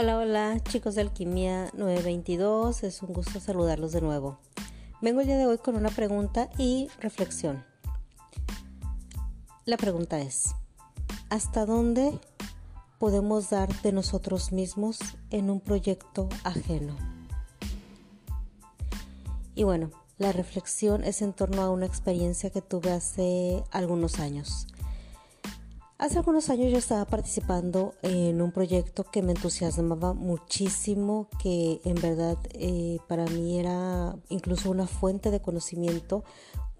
Hola, hola chicos de Alquimia 922, es un gusto saludarlos de nuevo. Vengo el día de hoy con una pregunta y reflexión. La pregunta es, ¿hasta dónde podemos dar de nosotros mismos en un proyecto ajeno? Y bueno, la reflexión es en torno a una experiencia que tuve hace algunos años. Hace algunos años yo estaba participando en un proyecto que me entusiasmaba muchísimo, que en verdad eh, para mí era incluso una fuente de conocimiento,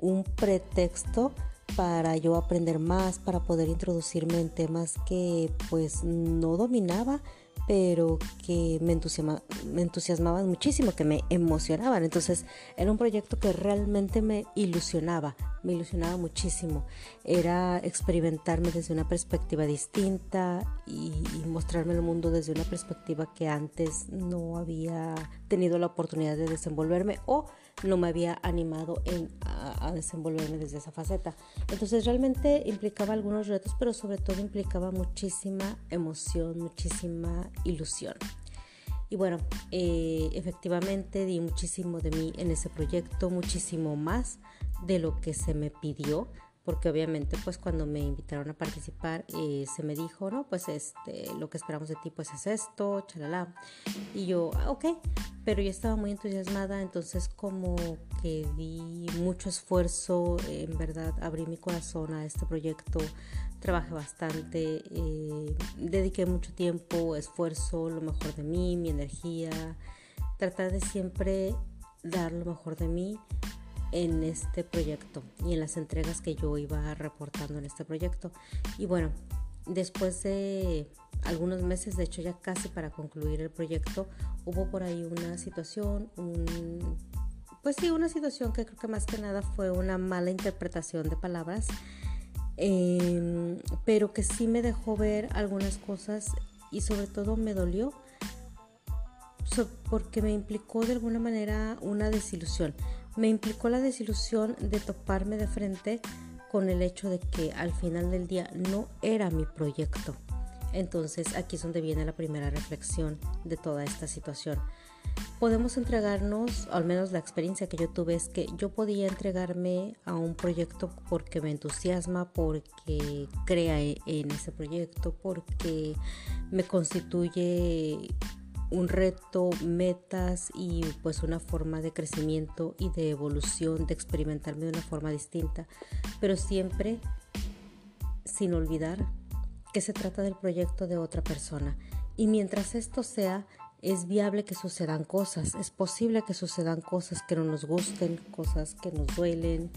un pretexto para yo aprender más, para poder introducirme en temas que pues no dominaba, pero que me, entusiasmaban muchísimo, que me emocionaban. Entonces era un proyecto que realmente me ilusionaba, me ilusionaba muchísimo. Era experimentarme desde una perspectiva distinta y, mostrarme el mundo desde una perspectiva que antes no había tenido la oportunidad de desenvolverme o no me había animado a, desenvolverme desde esa faceta. Entonces realmente implicaba algunos retos, pero sobre todo implicaba muchísima emoción, muchísima ilusión. Y bueno, eh, efectivamente di muchísimo de mí en ese proyecto, muchísimo más de lo que se me pidió porque obviamente pues cuando me invitaron a participar eh, se me dijo, no, pues este, lo que esperamos de ti pues es esto, chalala. Y yo, ah, ok, pero yo estaba muy entusiasmada, entonces como que di mucho esfuerzo, en verdad abrí mi corazón a este proyecto, trabajé bastante, eh, dediqué mucho tiempo, esfuerzo, lo mejor de mí, mi energía, tratar de siempre dar lo mejor de mí en este proyecto y en las entregas que yo iba reportando en este proyecto. Y bueno, después de algunos meses, de hecho ya casi para concluir el proyecto, hubo por ahí una situación, pues sí, una situación que creo que más que nada fue una mala interpretación de palabras, em, pero que sí me dejó ver algunas cosas y sobre todo me dolió porque me implicó de alguna manera una desilusión. Me implicó la desilusión de toparme de frente con el hecho de que al final del día no era mi proyecto. Entonces aquí es donde viene la primera reflexión de toda esta situación. Podemos entregarnos, al menos la experiencia que yo tuve es que yo podía entregarme a un proyecto porque me entusiasma, porque crea en ese proyecto, porque me constituye un reto, metas y pues una forma de crecimiento y de evolución, de experimentarme de una forma distinta, pero siempre sin olvidar que se trata del proyecto de otra persona. Y mientras esto sea, es viable que sucedan cosas, es posible que sucedan cosas que no nos gusten, cosas que nos duelen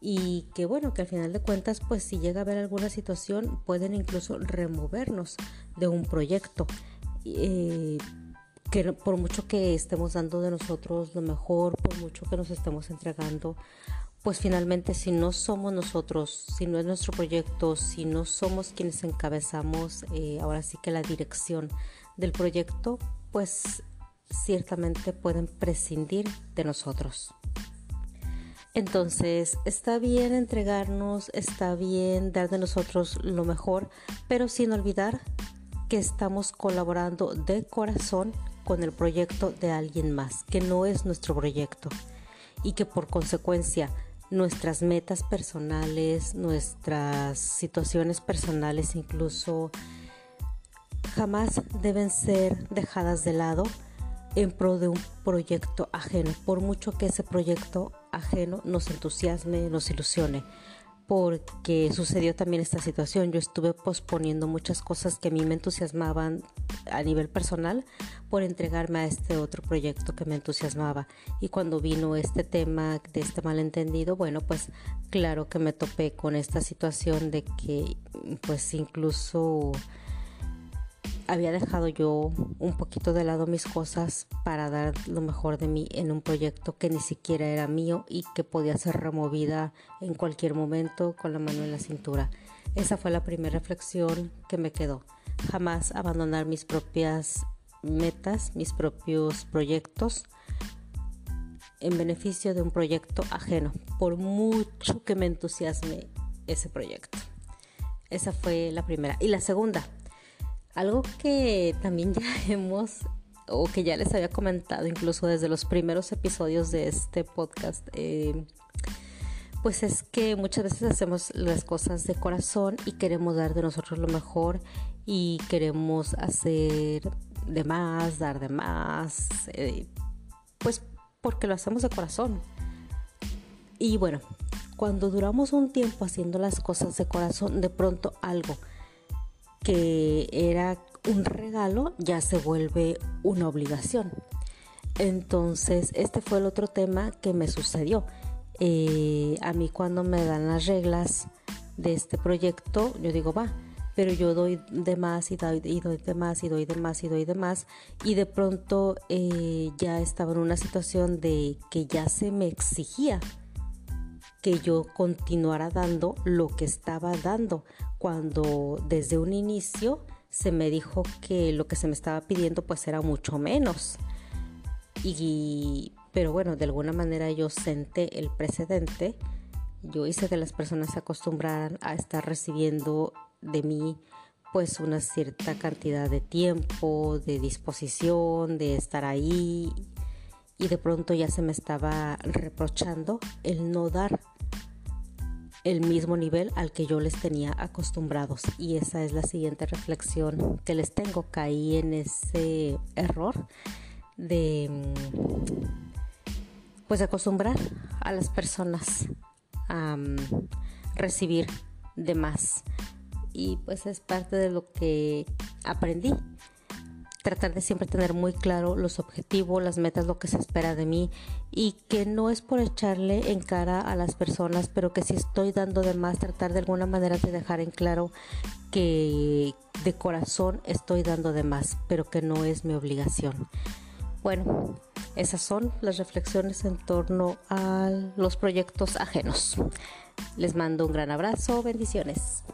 y que bueno, que al final de cuentas, pues si llega a haber alguna situación, pueden incluso removernos de un proyecto. Eh, que por mucho que estemos dando de nosotros lo mejor, por mucho que nos estemos entregando, pues finalmente si no somos nosotros, si no es nuestro proyecto, si no somos quienes encabezamos eh, ahora sí que la dirección del proyecto, pues ciertamente pueden prescindir de nosotros. Entonces, está bien entregarnos, está bien dar de nosotros lo mejor, pero sin olvidar que estamos colaborando de corazón con el proyecto de alguien más, que no es nuestro proyecto. Y que por consecuencia nuestras metas personales, nuestras situaciones personales incluso jamás deben ser dejadas de lado en pro de un proyecto ajeno, por mucho que ese proyecto ajeno nos entusiasme, nos ilusione porque sucedió también esta situación. Yo estuve posponiendo muchas cosas que a mí me entusiasmaban a nivel personal por entregarme a este otro proyecto que me entusiasmaba. Y cuando vino este tema de este malentendido, bueno, pues claro que me topé con esta situación de que pues incluso había dejado yo un poquito de lado mis cosas para dar lo mejor de mí en un proyecto que ni siquiera era mío y que podía ser removida en cualquier momento con la mano en la cintura. Esa fue la primera reflexión que me quedó. Jamás abandonar mis propias metas, mis propios proyectos en beneficio de un proyecto ajeno, por mucho que me entusiasme ese proyecto. Esa fue la primera. Y la segunda, Algo que también ya hemos o que ya les había comentado incluso desde los primeros episodios de este podcast, eh, pues es que muchas veces hacemos las cosas de corazón y queremos dar de nosotros lo mejor y queremos hacer de más, dar de más, eh, pues porque lo hacemos de corazón. Y bueno, cuando duramos un tiempo haciendo las cosas de corazón, de pronto algo que era un regalo ya se vuelve una obligación. Entonces, este fue el otro tema que me sucedió. Eh, a mí cuando me dan las reglas de este proyecto, yo digo, va, pero yo doy de más y doy, y doy de más y doy de más y doy de más. Y de pronto eh, ya estaba en una situación de que ya se me exigía que yo continuara dando lo que estaba dando, cuando desde un inicio se me dijo que lo que se me estaba pidiendo pues era mucho menos. Y, pero bueno, de alguna manera yo senté el precedente. Yo hice que las personas se acostumbraran a estar recibiendo de mí pues una cierta cantidad de tiempo, de disposición, de estar ahí. Y de pronto ya se me estaba reprochando el no dar el mismo nivel al que yo les tenía acostumbrados. Y esa es la siguiente reflexión que les tengo. Caí en ese error de pues acostumbrar a las personas a mm, recibir de más. Y pues es parte de lo que aprendí tratar de siempre tener muy claro los objetivos, las metas, lo que se espera de mí y que no es por echarle en cara a las personas, pero que si estoy dando de más, tratar de alguna manera de dejar en claro que de corazón estoy dando de más, pero que no es mi obligación. Bueno, esas son las reflexiones en torno a los proyectos ajenos. Les mando un gran abrazo, bendiciones.